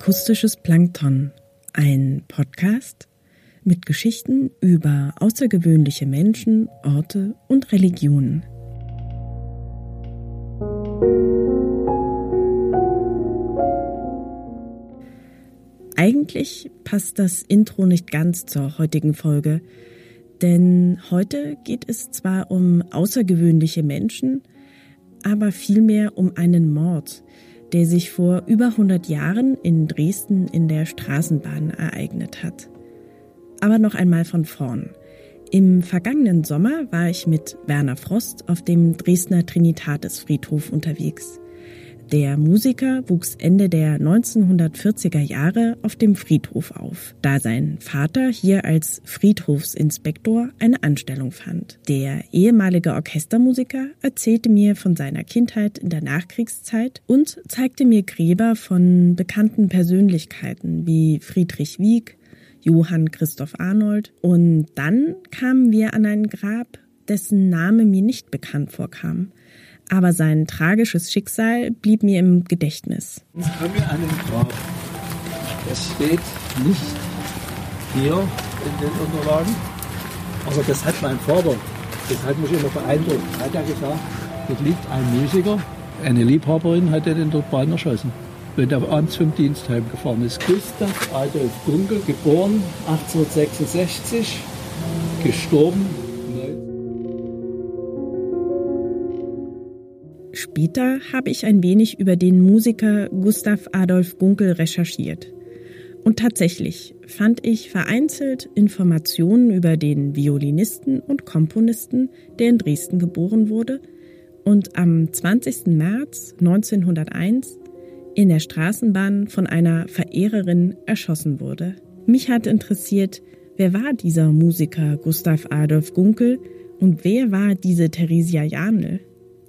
Akustisches Plankton, ein Podcast mit Geschichten über außergewöhnliche Menschen, Orte und Religionen. Eigentlich passt das Intro nicht ganz zur heutigen Folge, denn heute geht es zwar um außergewöhnliche Menschen, aber vielmehr um einen Mord, der sich vor über 100 Jahren in Dresden in der Straßenbahn ereignet hat. Aber noch einmal von vorn. Im vergangenen Sommer war ich mit Werner Frost auf dem Dresdner Trinitatisfriedhof unterwegs. Der Musiker wuchs Ende der 1940er Jahre auf dem Friedhof auf, da sein Vater hier als Friedhofsinspektor eine Anstellung fand. Der ehemalige Orchestermusiker erzählte mir von seiner Kindheit in der Nachkriegszeit und zeigte mir Gräber von bekannten Persönlichkeiten wie Friedrich Wieck, Johann Christoph Arnold und dann kamen wir an ein Grab, dessen Name mir nicht bekannt vorkam aber sein tragisches Schicksal blieb mir im Gedächtnis. Haben wir einen Grab. Das steht nicht hier in den Unterlagen, aber das hat mein Vater, das hat mich immer beeindruckt. Er hat ja gesagt, dort liegt ein Musiker, eine Liebhaberin hat er den dort Bahn erschossen wenn der abends zum Dienst heimgefahren ist. Gustav Adolf Gunkel, geboren 1866, gestorben Später habe ich ein wenig über den Musiker Gustav Adolf Gunkel recherchiert. Und tatsächlich fand ich vereinzelt Informationen über den Violinisten und Komponisten, der in Dresden geboren wurde und am 20. März 1901 in der Straßenbahn von einer Verehrerin erschossen wurde. Mich hat interessiert, wer war dieser Musiker Gustav Adolf Gunkel und wer war diese Theresia Janel?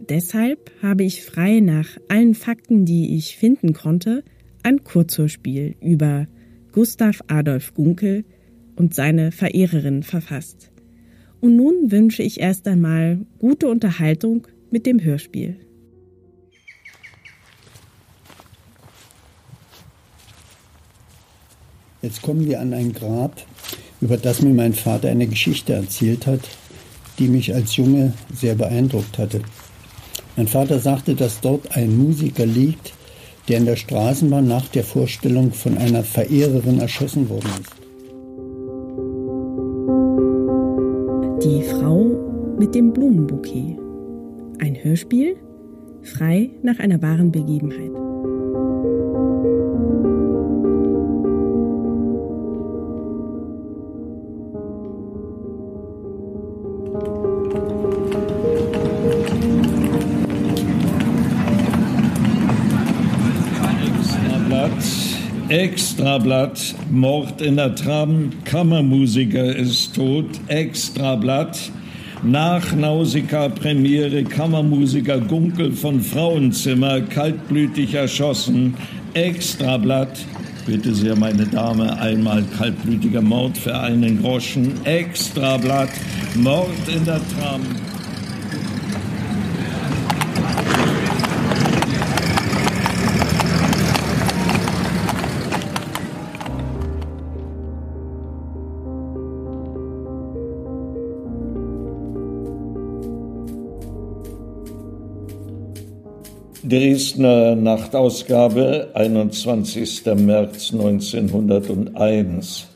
Deshalb habe ich frei nach allen Fakten, die ich finden konnte, ein Kurzhörspiel über Gustav Adolf Gunkel und seine Verehrerin verfasst. Und nun wünsche ich erst einmal gute Unterhaltung mit dem Hörspiel. Jetzt kommen wir an ein Grab, über das mir mein Vater eine Geschichte erzählt hat, die mich als Junge sehr beeindruckt hatte. Mein Vater sagte, dass dort ein Musiker liegt, der in der Straßenbahn nach der Vorstellung von einer Verehrerin erschossen worden ist. Die Frau mit dem Blumenbouquet. Ein Hörspiel frei nach einer wahren Begebenheit. Extrablatt, Mord in der Tram, Kammermusiker ist tot, Extrablatt. Nach Nausicaa Premiere Kammermusiker Gunkel von Frauenzimmer kaltblütig erschossen. Extrablatt. Bitte sehr, meine Dame, einmal kaltblütiger Mord für einen Groschen. Extrablatt. Mord in der Tram. Dresdner Nachtausgabe, 21. März 1901.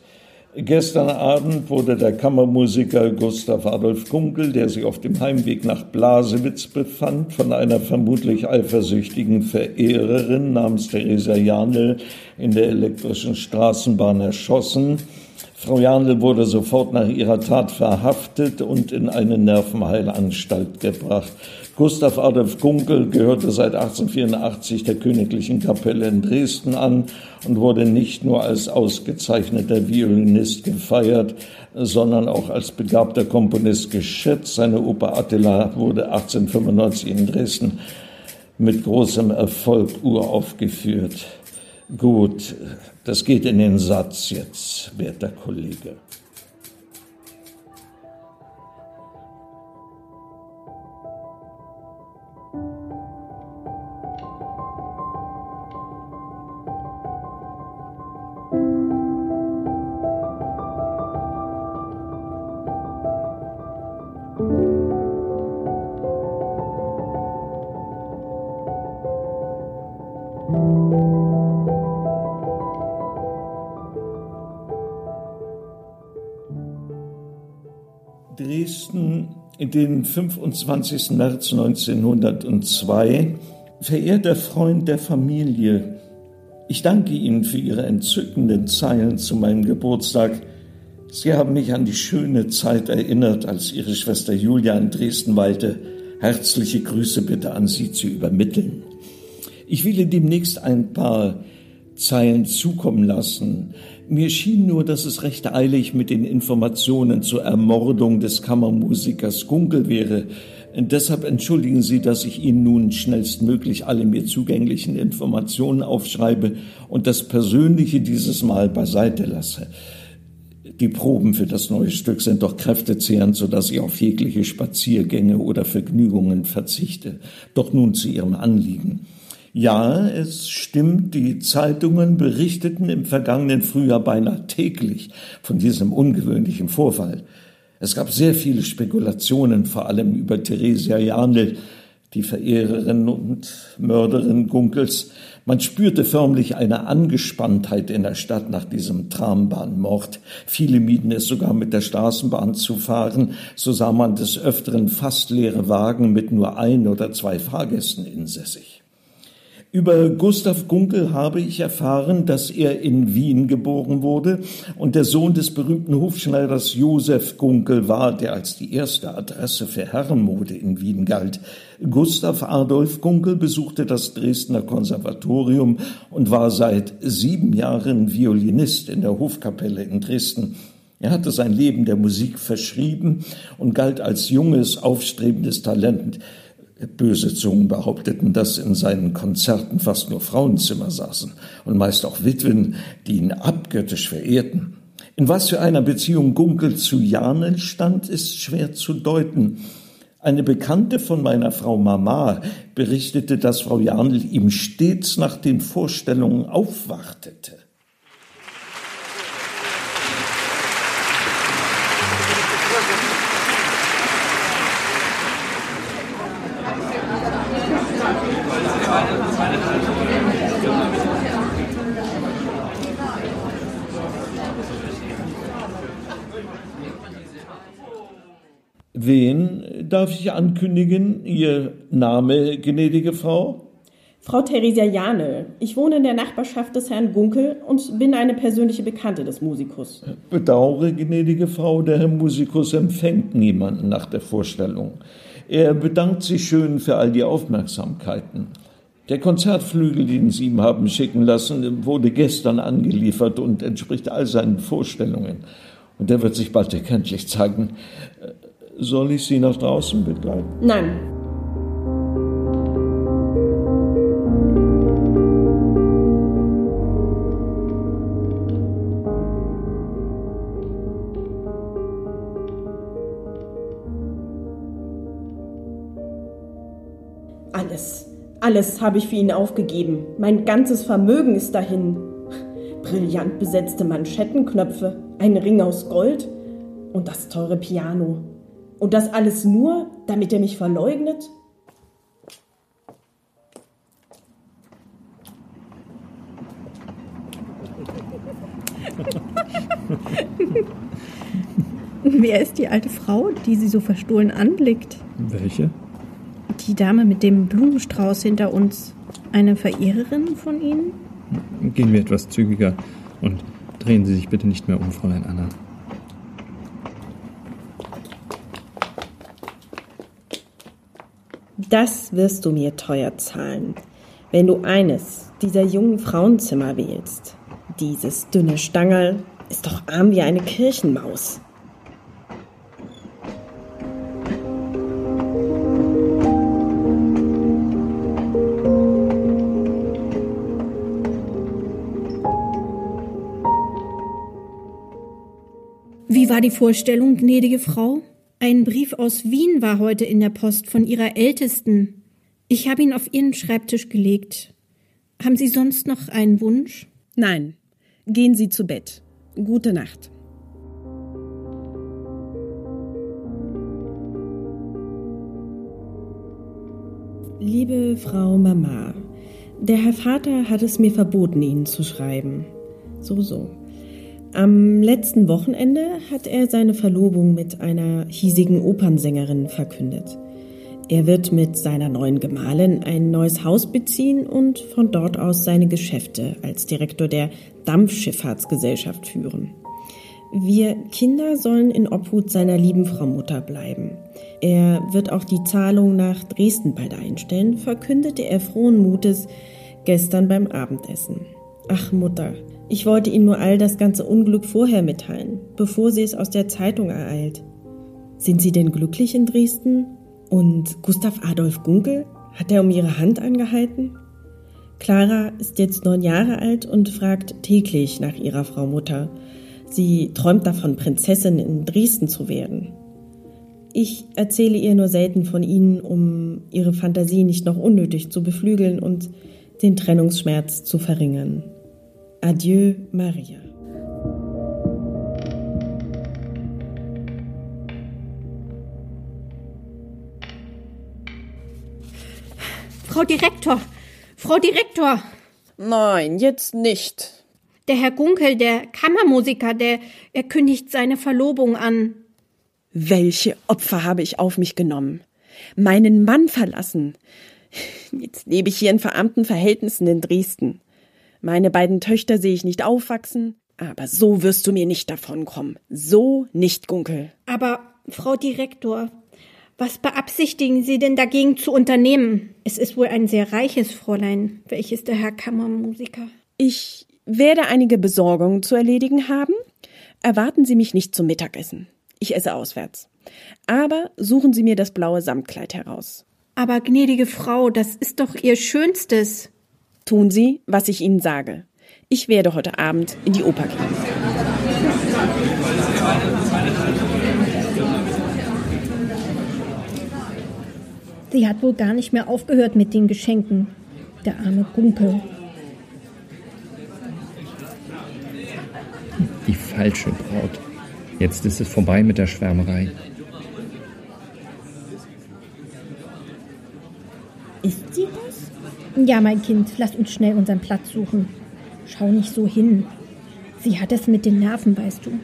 Gestern Abend wurde der Kammermusiker Gustav Adolf Kunkel, der sich auf dem Heimweg nach Blasewitz befand, von einer vermutlich eifersüchtigen Verehrerin namens Theresa Janel in der elektrischen Straßenbahn erschossen. Frau Janel wurde sofort nach ihrer Tat verhaftet und in eine Nervenheilanstalt gebracht. Gustav Adolf Gunkel gehörte seit 1884 der Königlichen Kapelle in Dresden an und wurde nicht nur als ausgezeichneter Violinist gefeiert, sondern auch als begabter Komponist geschätzt. Seine Oper Attila wurde 1895 in Dresden mit großem Erfolg uraufgeführt. Gut, das geht in den Satz jetzt, werter Kollege. Dresden, den 25. März 1902. Verehrter Freund der Familie, ich danke Ihnen für Ihre entzückenden Zeilen zu meinem Geburtstag. Sie haben mich an die schöne Zeit erinnert, als Ihre Schwester Julia in Dresden weilte. Herzliche Grüße bitte an Sie zu übermitteln. Ich Ihnen demnächst ein paar Zeilen zukommen lassen. Mir schien nur, dass es recht eilig mit den Informationen zur Ermordung des Kammermusikers Gunkel wäre. Deshalb entschuldigen Sie, dass ich Ihnen nun schnellstmöglich alle mir zugänglichen Informationen aufschreibe und das Persönliche dieses Mal beiseite lasse. Die Proben für das neue Stück sind doch kräftezehrend, so dass ich auf jegliche Spaziergänge oder Vergnügungen verzichte. Doch nun zu Ihrem Anliegen. Ja, es stimmt, die Zeitungen berichteten im vergangenen Frühjahr beinahe täglich von diesem ungewöhnlichen Vorfall. Es gab sehr viele Spekulationen, vor allem über Theresia Janel, die Verehrerin und Mörderin Gunkels. Man spürte förmlich eine Angespanntheit in der Stadt nach diesem Trambahnmord. Viele mieden es sogar mit der Straßenbahn zu fahren. So sah man des Öfteren fast leere Wagen mit nur ein oder zwei Fahrgästen insässig. Über Gustav Gunkel habe ich erfahren, dass er in Wien geboren wurde und der Sohn des berühmten Hufschneiders Josef Gunkel war, der als die erste Adresse für Herrenmode in Wien galt. Gustav Adolf Gunkel besuchte das Dresdner Konservatorium und war seit sieben Jahren Violinist in der Hofkapelle in Dresden. Er hatte sein Leben der Musik verschrieben und galt als junges, aufstrebendes Talent. Böse Zungen behaupteten, dass in seinen Konzerten fast nur Frauenzimmer saßen und meist auch Witwen, die ihn abgöttisch verehrten. In was für einer Beziehung Gunkel zu Janel stand, ist schwer zu deuten. Eine Bekannte von meiner Frau Mama berichtete, dass Frau Janel ihm stets nach den Vorstellungen aufwartete. Darf ich ankündigen? Ihr Name, gnädige Frau? Frau Theresia Jane. Ich wohne in der Nachbarschaft des Herrn Gunkel und bin eine persönliche Bekannte des Musikus. Bedauere, gnädige Frau, der Herr Musikus empfängt niemanden nach der Vorstellung. Er bedankt sich schön für all die Aufmerksamkeiten. Der Konzertflügel, den Sie ihm haben schicken lassen, wurde gestern angeliefert und entspricht all seinen Vorstellungen. Und der wird sich bald erkenntlich zeigen. Soll ich Sie nach draußen begleiten? Nein. Alles, alles habe ich für ihn aufgegeben. Mein ganzes Vermögen ist dahin. Brillant besetzte Manschettenknöpfe, ein Ring aus Gold und das teure Piano. Und das alles nur, damit er mich verleugnet? Wer ist die alte Frau, die sie so verstohlen anblickt? Welche? Die Dame mit dem Blumenstrauß hinter uns. Eine Verehrerin von Ihnen? Gehen wir etwas zügiger und drehen Sie sich bitte nicht mehr um, Fräulein Anna. Das wirst du mir teuer zahlen, wenn du eines dieser jungen Frauenzimmer wählst. Dieses dünne Stangerl ist doch arm wie eine Kirchenmaus. Wie war die Vorstellung, gnädige Frau? Ein Brief aus Wien war heute in der Post von Ihrer Ältesten. Ich habe ihn auf Ihren Schreibtisch gelegt. Haben Sie sonst noch einen Wunsch? Nein. Gehen Sie zu Bett. Gute Nacht. Liebe Frau Mama, Der Herr Vater hat es mir verboten, Ihnen zu schreiben. So, so. Am letzten Wochenende hat er seine Verlobung mit einer hiesigen Opernsängerin verkündet. Er wird mit seiner neuen Gemahlin ein neues Haus beziehen und von dort aus seine Geschäfte als Direktor der Dampfschifffahrtsgesellschaft führen. Wir Kinder sollen in Obhut seiner lieben Frau Mutter bleiben. Er wird auch die Zahlung nach Dresden bald einstellen, verkündete er frohen Mutes gestern beim Abendessen. Ach Mutter, ich wollte Ihnen nur all das ganze Unglück vorher mitteilen, bevor sie es aus der Zeitung ereilt. Sind Sie denn glücklich in Dresden? Und Gustav Adolf Gunkel? Hat er um ihre Hand angehalten? Clara ist jetzt neun Jahre alt und fragt täglich nach ihrer Frau Mutter. Sie träumt davon, Prinzessin in Dresden zu werden. Ich erzähle ihr nur selten von ihnen, um ihre Fantasie nicht noch unnötig zu beflügeln und den Trennungsschmerz zu verringern. Adieu, Maria. Frau Direktor! Frau Direktor! Nein, jetzt nicht. Der Herr Gunkel, der Kammermusiker, der er kündigt seine Verlobung an. Welche Opfer habe ich auf mich genommen? Meinen Mann verlassen. Jetzt lebe ich hier in verarmten Verhältnissen in Dresden. Meine beiden Töchter sehe ich nicht aufwachsen, aber so wirst du mir nicht davonkommen. So nicht, Gunkel. Aber, Frau Direktor, was beabsichtigen Sie denn dagegen zu unternehmen? Es ist wohl ein sehr reiches Fräulein, welches der Herr Kammermusiker. Ich werde einige Besorgungen zu erledigen haben. Erwarten Sie mich nicht zum Mittagessen. Ich esse auswärts. Aber suchen Sie mir das blaue Samtkleid heraus. Aber gnädige Frau, das ist doch Ihr Schönstes. Tun Sie, was ich Ihnen sage. Ich werde heute Abend in die Oper gehen. Sie hat wohl gar nicht mehr aufgehört mit den Geschenken. Der arme Gunkel. Die falsche Braut. Jetzt ist es vorbei mit der Schwärmerei. Ist sie das? Ja, mein Kind, lass uns schnell unseren Platz suchen. Schau nicht so hin. Sie hat es mit den Nerven, weißt du.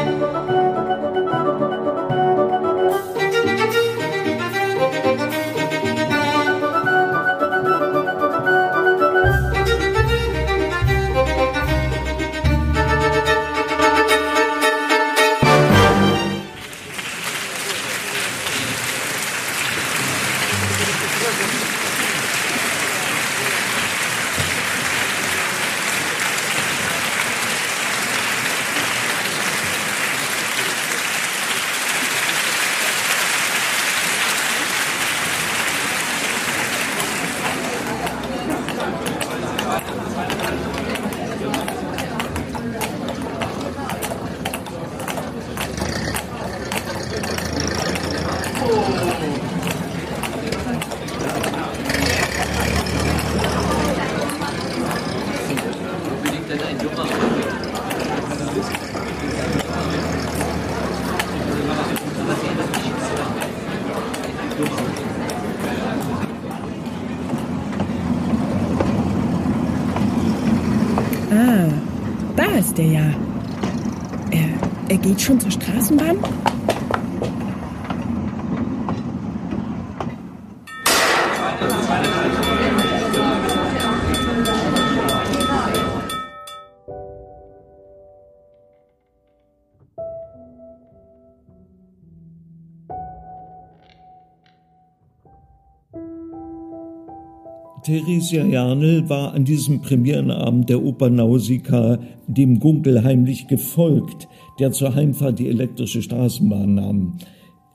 Música da ist er ja. Er, er geht schon zur Straßenbahn? Theresia Janel war an diesem Premierenabend der Oper Nausicaa dem Gunkel heimlich gefolgt, der zur Heimfahrt die elektrische Straßenbahn nahm.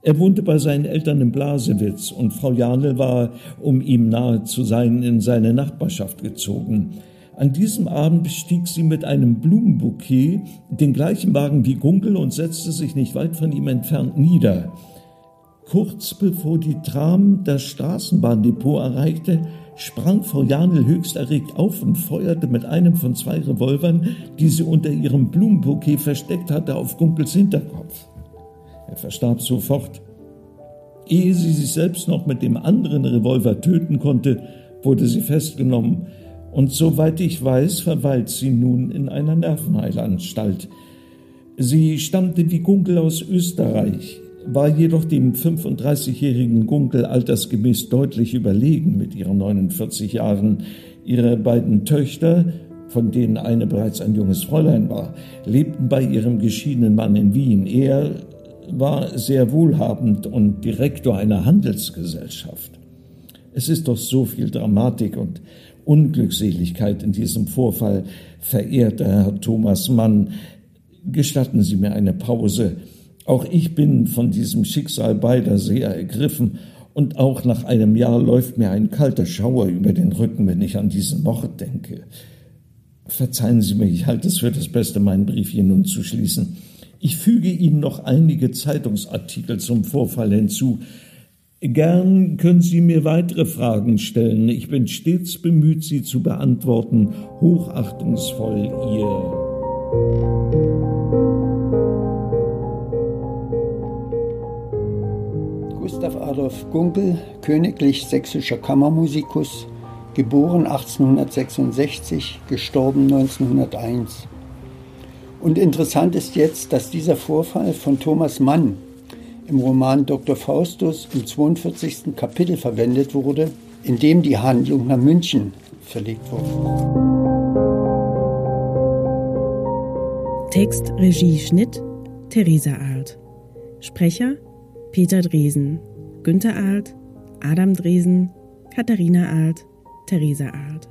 Er wohnte bei seinen Eltern in Blasewitz und Frau Janel war, um ihm nahe zu sein, in seine Nachbarschaft gezogen. An diesem Abend bestieg sie mit einem Blumenbouquet den gleichen Wagen wie Gunkel und setzte sich nicht weit von ihm entfernt nieder. Kurz bevor die Tram das Straßenbahndepot erreichte, sprang Frau Janel höchst erregt auf und feuerte mit einem von zwei Revolvern, die sie unter ihrem Blumenbouquet versteckt hatte, auf Gunkels Hinterkopf. Er verstarb sofort. Ehe sie sich selbst noch mit dem anderen Revolver töten konnte, wurde sie festgenommen, und soweit ich weiß, verweilt sie nun in einer Nervenheilanstalt. Sie stammte wie Gunkel aus Österreich, war jedoch dem 35-jährigen Gunkel altersgemäß deutlich überlegen mit ihren 49 Jahren. Ihre beiden Töchter, von denen eine bereits ein junges Fräulein war, lebten bei ihrem geschiedenen Mann in Wien. Er war sehr wohlhabend und Direktor einer Handelsgesellschaft. Es ist doch so viel Dramatik und Unglückseligkeit in diesem Vorfall, verehrter Herr Thomas Mann. Gestatten Sie mir eine Pause. Auch ich bin von diesem Schicksal beider sehr ergriffen, und auch nach einem Jahr läuft mir ein kalter Schauer über den Rücken, wenn ich an diesen Mord denke. Verzeihen Sie mir, ich halte es für das Beste, meinen Brief hier nun zu schließen. Ich füge Ihnen noch einige Zeitungsartikel zum Vorfall hinzu. Gern können Sie mir weitere Fragen stellen. Ich bin stets bemüht, sie zu beantworten. Hochachtungsvoll Ihr. Gustav Adolf Gunkel, königlich sächsischer Kammermusikus, geboren 1866, gestorben 1901. Und interessant ist jetzt, dass dieser Vorfall von Thomas Mann im Roman Dr. Faustus im 42. Kapitel verwendet wurde, in dem die Handlung nach München verlegt wurde. Text, Regie, Schnitt Theresa Arlt. Sprecher Peter Dresen, Günther Arlt, Adam Dresen, Katharina Arlt, Theresa Arlt.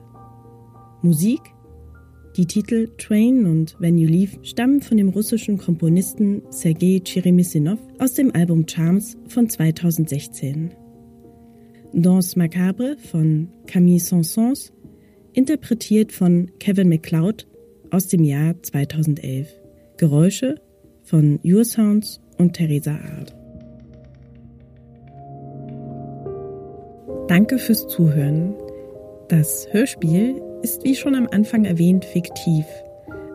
Musik die Titel Train und When You Leave stammen von dem russischen Komponisten Sergei Cheremisinov aus dem Album Charms von 2016. Danse Macabre von Camille Saint-Saëns, interpretiert von Kevin MacLeod aus dem Jahr 2011. Geräusche von Your Sounds und Theresa Art. Danke fürs Zuhören. Das Hörspiel ist wie schon am Anfang erwähnt fiktiv.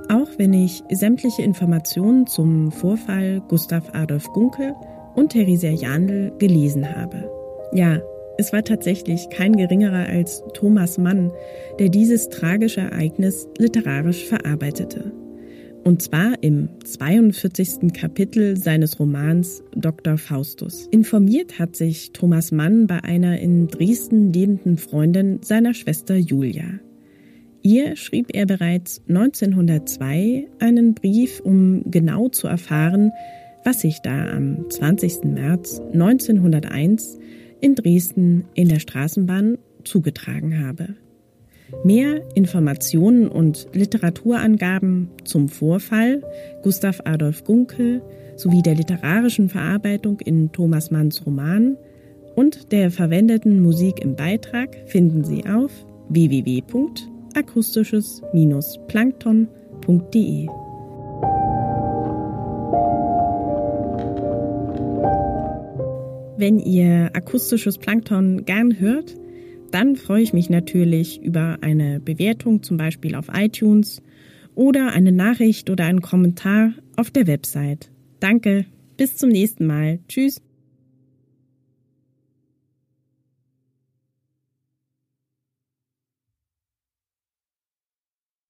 Auch wenn ich sämtliche Informationen zum Vorfall Gustav Adolf Gunkel und Theresia Jandl gelesen habe. Ja, es war tatsächlich kein geringerer als Thomas Mann, der dieses tragische Ereignis literarisch verarbeitete. Und zwar im 42. Kapitel seines Romans Dr. Faustus. Informiert hat sich Thomas Mann bei einer in Dresden lebenden Freundin seiner Schwester Julia. Ihr schrieb er bereits 1902 einen Brief, um genau zu erfahren, was sich da am 20. März 1901 in Dresden in der Straßenbahn zugetragen habe. Mehr Informationen und Literaturangaben zum Vorfall Gustav Adolf Gunkel sowie der literarischen Verarbeitung in Thomas Manns Roman und der verwendeten Musik im Beitrag finden Sie auf www akustisches-plankton.de. Wenn ihr akustisches Plankton gern hört, dann freue ich mich natürlich über eine Bewertung zum Beispiel auf iTunes oder eine Nachricht oder einen Kommentar auf der Website. Danke, bis zum nächsten Mal. Tschüss.